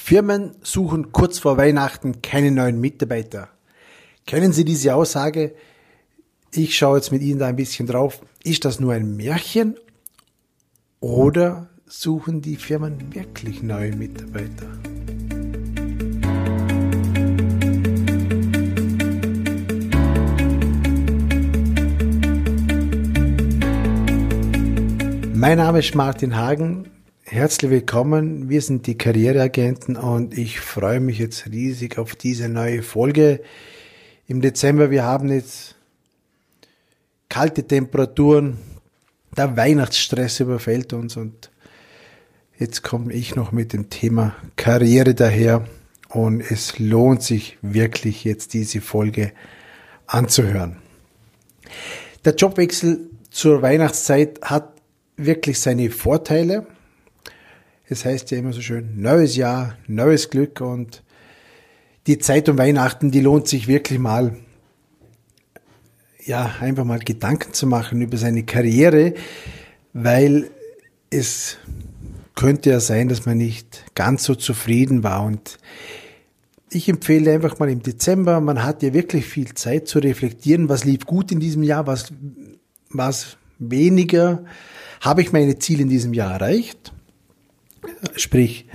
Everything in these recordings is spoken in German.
Firmen suchen kurz vor Weihnachten keine neuen Mitarbeiter. Kennen Sie diese Aussage? Ich schaue jetzt mit Ihnen da ein bisschen drauf. Ist das nur ein Märchen oder suchen die Firmen wirklich neue Mitarbeiter? Mein Name ist Martin Hagen Herzlich willkommen, wir sind die Karriereagenten und ich freue mich jetzt riesig auf diese neue Folge im Dezember. Wir haben jetzt kalte Temperaturen, der Weihnachtsstress überfällt uns und jetzt komme ich noch mit dem Thema Karriere daher und es lohnt sich wirklich jetzt diese Folge anzuhören. Der Jobwechsel zur Weihnachtszeit hat wirklich seine Vorteile es heißt ja immer so schön, neues Jahr, neues Glück und die Zeit um Weihnachten, die lohnt sich wirklich mal, ja, einfach mal Gedanken zu machen über seine Karriere, weil es könnte ja sein, dass man nicht ganz so zufrieden war und ich empfehle einfach mal im Dezember, man hat ja wirklich viel Zeit zu reflektieren, was lief gut in diesem Jahr, was, was weniger, habe ich meine Ziele in diesem Jahr erreicht? Sprich,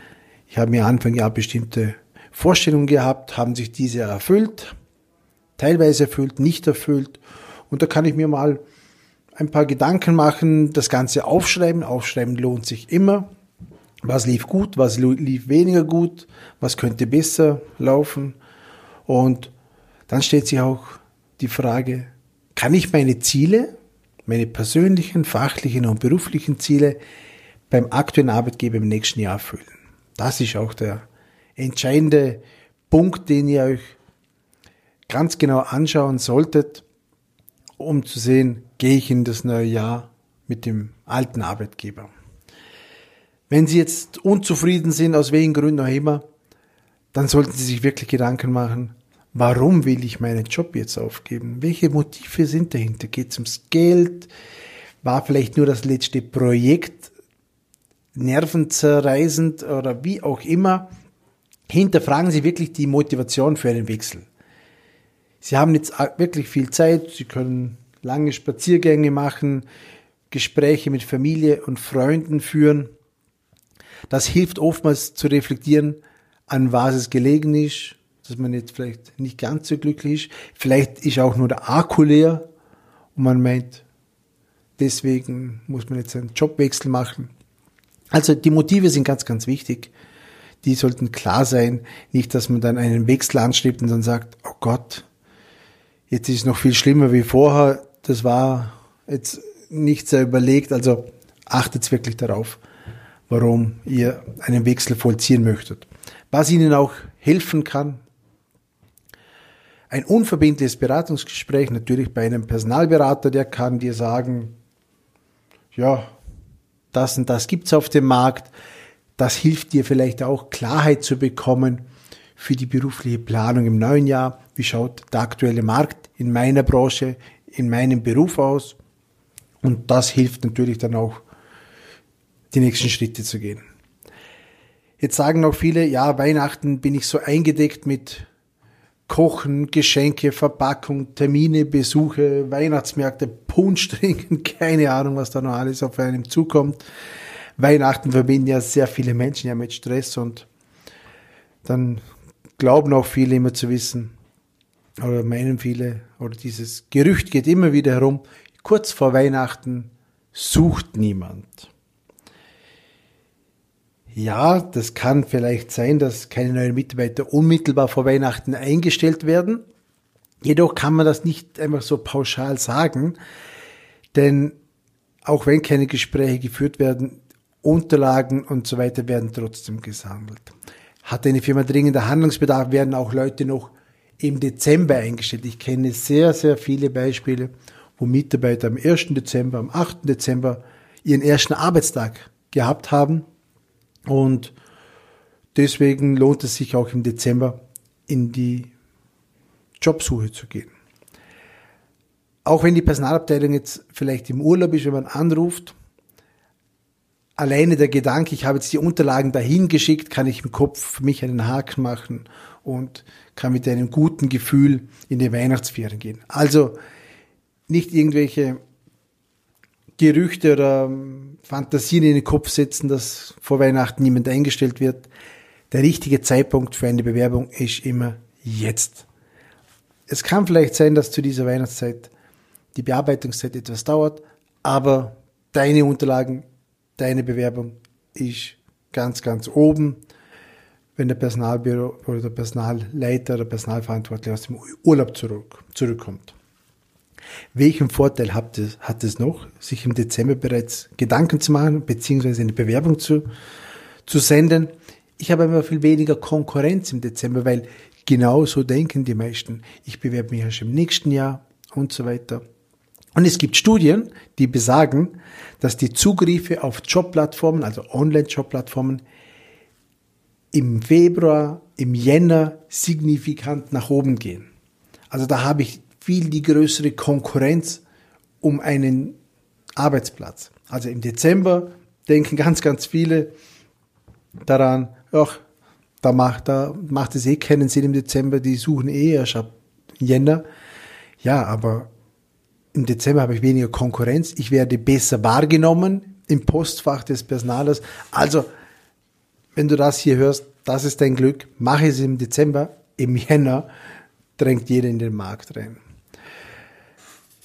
ich habe mir Anfang Jahr bestimmte Vorstellungen gehabt, haben sich diese erfüllt, teilweise erfüllt, nicht erfüllt. Und da kann ich mir mal ein paar Gedanken machen, das Ganze aufschreiben. Aufschreiben lohnt sich immer. Was lief gut, was lief weniger gut, was könnte besser laufen. Und dann stellt sich auch die Frage, kann ich meine Ziele, meine persönlichen, fachlichen und beruflichen Ziele beim aktuellen Arbeitgeber im nächsten Jahr erfüllen. Das ist auch der entscheidende Punkt, den ihr euch ganz genau anschauen solltet, um zu sehen, gehe ich in das neue Jahr mit dem alten Arbeitgeber. Wenn Sie jetzt unzufrieden sind, aus welchen Gründen auch immer, dann sollten Sie sich wirklich Gedanken machen, warum will ich meinen Job jetzt aufgeben? Welche Motive sind dahinter? Geht es ums Geld? War vielleicht nur das letzte Projekt nervenzerreißend oder wie auch immer, hinterfragen Sie wirklich die Motivation für einen Wechsel. Sie haben jetzt wirklich viel Zeit, Sie können lange Spaziergänge machen, Gespräche mit Familie und Freunden führen. Das hilft oftmals zu reflektieren, an was es gelegen ist, dass man jetzt vielleicht nicht ganz so glücklich ist. Vielleicht ist auch nur der Akku leer und man meint, deswegen muss man jetzt einen Jobwechsel machen. Also die Motive sind ganz, ganz wichtig. Die sollten klar sein. Nicht, dass man dann einen Wechsel anstrebt und dann sagt, oh Gott, jetzt ist es noch viel schlimmer wie vorher. Das war jetzt nicht sehr überlegt. Also achtet wirklich darauf, warum ihr einen Wechsel vollziehen möchtet. Was Ihnen auch helfen kann, ein unverbindliches Beratungsgespräch, natürlich bei einem Personalberater, der kann dir sagen, ja, das und das gibt's auf dem Markt. Das hilft dir vielleicht auch Klarheit zu bekommen für die berufliche Planung im neuen Jahr. Wie schaut der aktuelle Markt in meiner Branche, in meinem Beruf aus? Und das hilft natürlich dann auch, die nächsten Schritte zu gehen. Jetzt sagen auch viele, ja, Weihnachten bin ich so eingedeckt mit Kochen, Geschenke, Verpackung, Termine, Besuche, Weihnachtsmärkte, Punsch trinken, keine Ahnung, was da noch alles auf einem zukommt. Weihnachten verbinden ja sehr viele Menschen ja mit Stress und dann glauben auch viele immer zu wissen, oder meinen viele, oder dieses Gerücht geht immer wieder herum, kurz vor Weihnachten sucht niemand. Ja, das kann vielleicht sein, dass keine neuen Mitarbeiter unmittelbar vor Weihnachten eingestellt werden. Jedoch kann man das nicht einfach so pauschal sagen, denn auch wenn keine Gespräche geführt werden, Unterlagen und so weiter werden trotzdem gesammelt. Hat eine Firma dringender Handlungsbedarf, werden auch Leute noch im Dezember eingestellt. Ich kenne sehr, sehr viele Beispiele, wo Mitarbeiter am 1. Dezember, am 8. Dezember ihren ersten Arbeitstag gehabt haben und deswegen lohnt es sich auch im Dezember in die Jobsuche zu gehen. Auch wenn die Personalabteilung jetzt vielleicht im Urlaub ist, wenn man anruft, alleine der Gedanke, ich habe jetzt die Unterlagen dahin geschickt, kann ich im Kopf für mich einen Haken machen und kann mit einem guten Gefühl in die Weihnachtsferien gehen. Also nicht irgendwelche Gerüchte oder ähm, Fantasien in den Kopf setzen, dass vor Weihnachten niemand eingestellt wird. Der richtige Zeitpunkt für eine Bewerbung ist immer jetzt. Es kann vielleicht sein, dass zu dieser Weihnachtszeit die Bearbeitungszeit etwas dauert, aber deine Unterlagen, deine Bewerbung ist ganz, ganz oben, wenn der Personalbüro oder der Personalleiter oder Personalverantwortliche aus dem Urlaub zurück, zurückkommt. Welchen Vorteil hat es, hat es noch, sich im Dezember bereits Gedanken zu machen, beziehungsweise eine Bewerbung zu, zu senden? Ich habe immer viel weniger Konkurrenz im Dezember, weil genau so denken die meisten. Ich bewerbe mich erst im nächsten Jahr und so weiter. Und es gibt Studien, die besagen, dass die Zugriffe auf Jobplattformen, also Online-Jobplattformen, im Februar, im Jänner signifikant nach oben gehen. Also da habe ich viel die größere Konkurrenz um einen Arbeitsplatz. Also im Dezember denken ganz, ganz viele daran, ach, da macht, da macht es eh keinen Sinn im Dezember, die suchen eh erst ab Jänner. Ja, aber im Dezember habe ich weniger Konkurrenz, ich werde besser wahrgenommen im Postfach des Personalers. Also, wenn du das hier hörst, das ist dein Glück, mache es im Dezember, im Jänner drängt jeder in den Markt rein.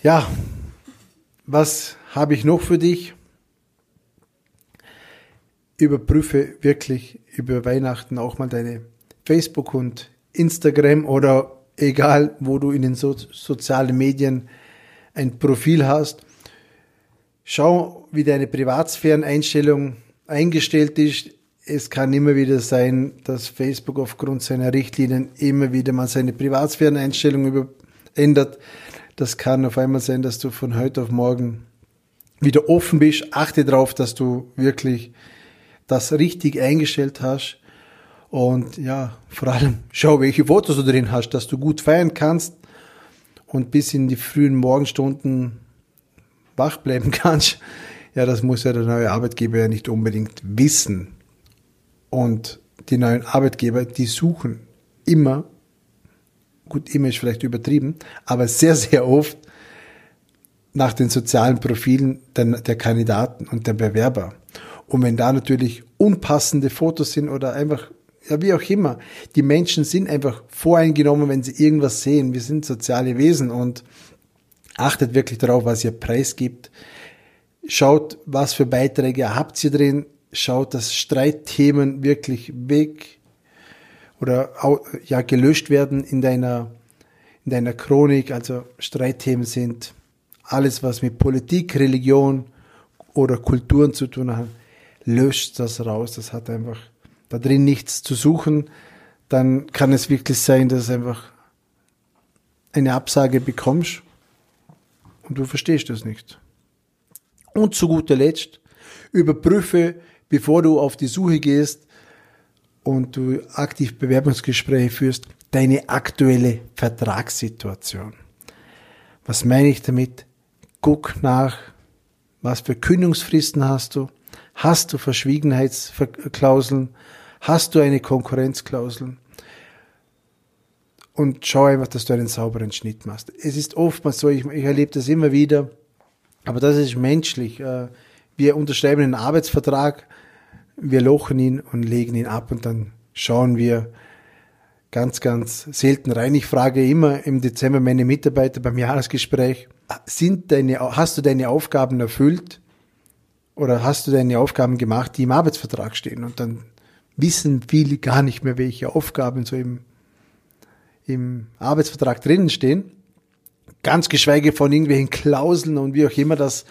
Ja, was habe ich noch für dich? Überprüfe wirklich über Weihnachten auch mal deine Facebook und Instagram oder egal, wo du in den so sozialen Medien ein Profil hast. Schau, wie deine Privatsphäreneinstellung eingestellt ist. Es kann immer wieder sein, dass Facebook aufgrund seiner Richtlinien immer wieder mal seine Privatsphäreneinstellung ändert. Das kann auf einmal sein, dass du von heute auf morgen wieder offen bist. Achte darauf, dass du wirklich das richtig eingestellt hast. Und ja, vor allem schau, welche Fotos du drin hast, dass du gut feiern kannst und bis in die frühen Morgenstunden wach bleiben kannst. Ja, das muss ja der neue Arbeitgeber ja nicht unbedingt wissen. Und die neuen Arbeitgeber, die suchen immer gut, immer ist vielleicht übertrieben, aber sehr, sehr oft nach den sozialen Profilen der, der Kandidaten und der Bewerber. Und wenn da natürlich unpassende Fotos sind oder einfach, ja, wie auch immer, die Menschen sind einfach voreingenommen, wenn sie irgendwas sehen. Wir sind soziale Wesen und achtet wirklich darauf, was ihr preisgibt. Schaut, was für Beiträge habt ihr drin. Schaut, dass Streitthemen wirklich weg oder ja gelöscht werden in deiner in deiner Chronik. Also Streitthemen sind alles, was mit Politik, Religion oder Kulturen zu tun hat. Löscht das raus. Das hat einfach da drin nichts zu suchen. Dann kann es wirklich sein, dass du einfach eine Absage bekommst und du verstehst das nicht. Und zu guter Letzt, überprüfe, bevor du auf die Suche gehst, und du aktiv Bewerbungsgespräche führst, deine aktuelle Vertragssituation. Was meine ich damit? Guck nach, was für Kündigungsfristen hast du? Hast du Verschwiegenheitsklauseln? Hast du eine Konkurrenzklausel? Und schau einfach, dass du einen sauberen Schnitt machst. Es ist oftmals so, ich, ich erlebe das immer wieder, aber das ist menschlich. Äh, wir unterschreiben einen Arbeitsvertrag, wir lochen ihn und legen ihn ab und dann schauen wir ganz, ganz selten rein. Ich frage immer im Dezember meine Mitarbeiter beim Jahresgespräch, sind deine, hast du deine Aufgaben erfüllt oder hast du deine Aufgaben gemacht, die im Arbeitsvertrag stehen? Und dann wissen viele gar nicht mehr, welche Aufgaben so im, im Arbeitsvertrag drinnen stehen. Ganz geschweige von irgendwelchen Klauseln und wie auch immer das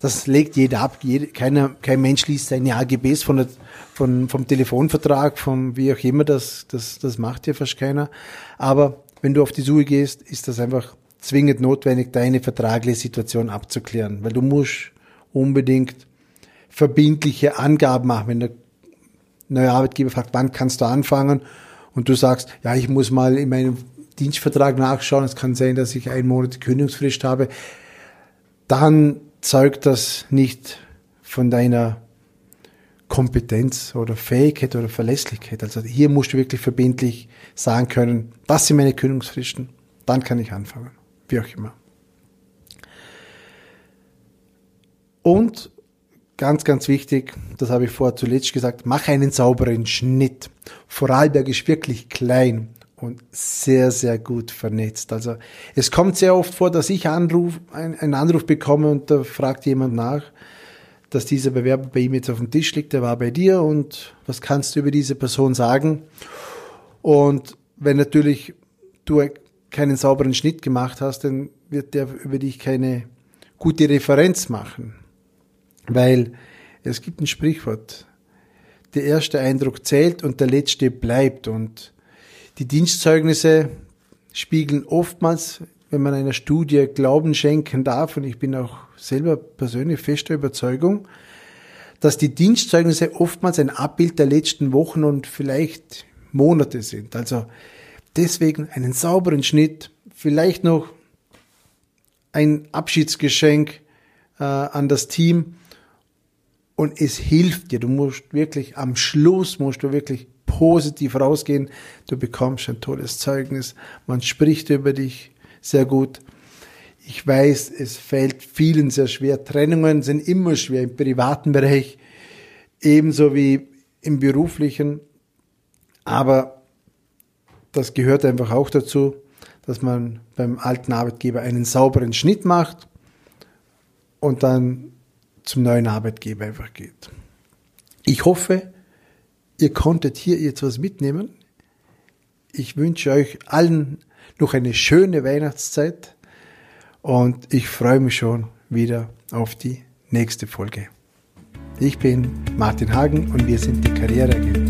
das legt jeder ab. Jeder, keiner, kein Mensch liest seine AGBs von der, von, vom Telefonvertrag, vom wie auch immer, das, das, das macht ja fast keiner. Aber wenn du auf die Suche gehst, ist das einfach zwingend notwendig, deine vertragliche Situation abzuklären, weil du musst unbedingt verbindliche Angaben machen. Wenn der neue Arbeitgeber fragt, wann kannst du anfangen? Und du sagst, ja, ich muss mal in meinem Dienstvertrag nachschauen. Es kann sein, dass ich einen Monat Kündigungsfrist habe. Dann zeugt das nicht von deiner Kompetenz oder Fähigkeit oder Verlässlichkeit. Also hier musst du wirklich verbindlich sagen können, das sind meine Kündigungsfristen, dann kann ich anfangen. Wie auch immer. Und ganz, ganz wichtig, das habe ich vorher zuletzt gesagt, mach einen sauberen Schnitt. Vorarlberg ist wirklich klein und sehr, sehr gut vernetzt. Also es kommt sehr oft vor, dass ich Anruf, einen Anruf bekomme und da fragt jemand nach, dass dieser Bewerber bei ihm jetzt auf dem Tisch liegt, der war bei dir und was kannst du über diese Person sagen? Und wenn natürlich du keinen sauberen Schnitt gemacht hast, dann wird der über dich keine gute Referenz machen. Weil es gibt ein Sprichwort, der erste Eindruck zählt und der letzte bleibt. Und die Dienstzeugnisse spiegeln oftmals, wenn man einer Studie Glauben schenken darf, und ich bin auch selber persönlich fester Überzeugung, dass die Dienstzeugnisse oftmals ein Abbild der letzten Wochen und vielleicht Monate sind. Also deswegen einen sauberen Schnitt, vielleicht noch ein Abschiedsgeschenk äh, an das Team und es hilft dir. Du musst wirklich am Schluss musst du wirklich positiv rausgehen. Du bekommst ein tolles Zeugnis. Man spricht über dich sehr gut. Ich weiß, es fällt vielen sehr schwer. Trennungen sind immer schwer im privaten Bereich, ebenso wie im beruflichen. Aber das gehört einfach auch dazu, dass man beim alten Arbeitgeber einen sauberen Schnitt macht und dann zum neuen Arbeitgeber einfach geht. Ich hoffe, ihr konntet hier jetzt was mitnehmen. Ich wünsche euch allen noch eine schöne Weihnachtszeit und ich freue mich schon wieder auf die nächste Folge. Ich bin Martin Hagen und wir sind die Karriereagenten.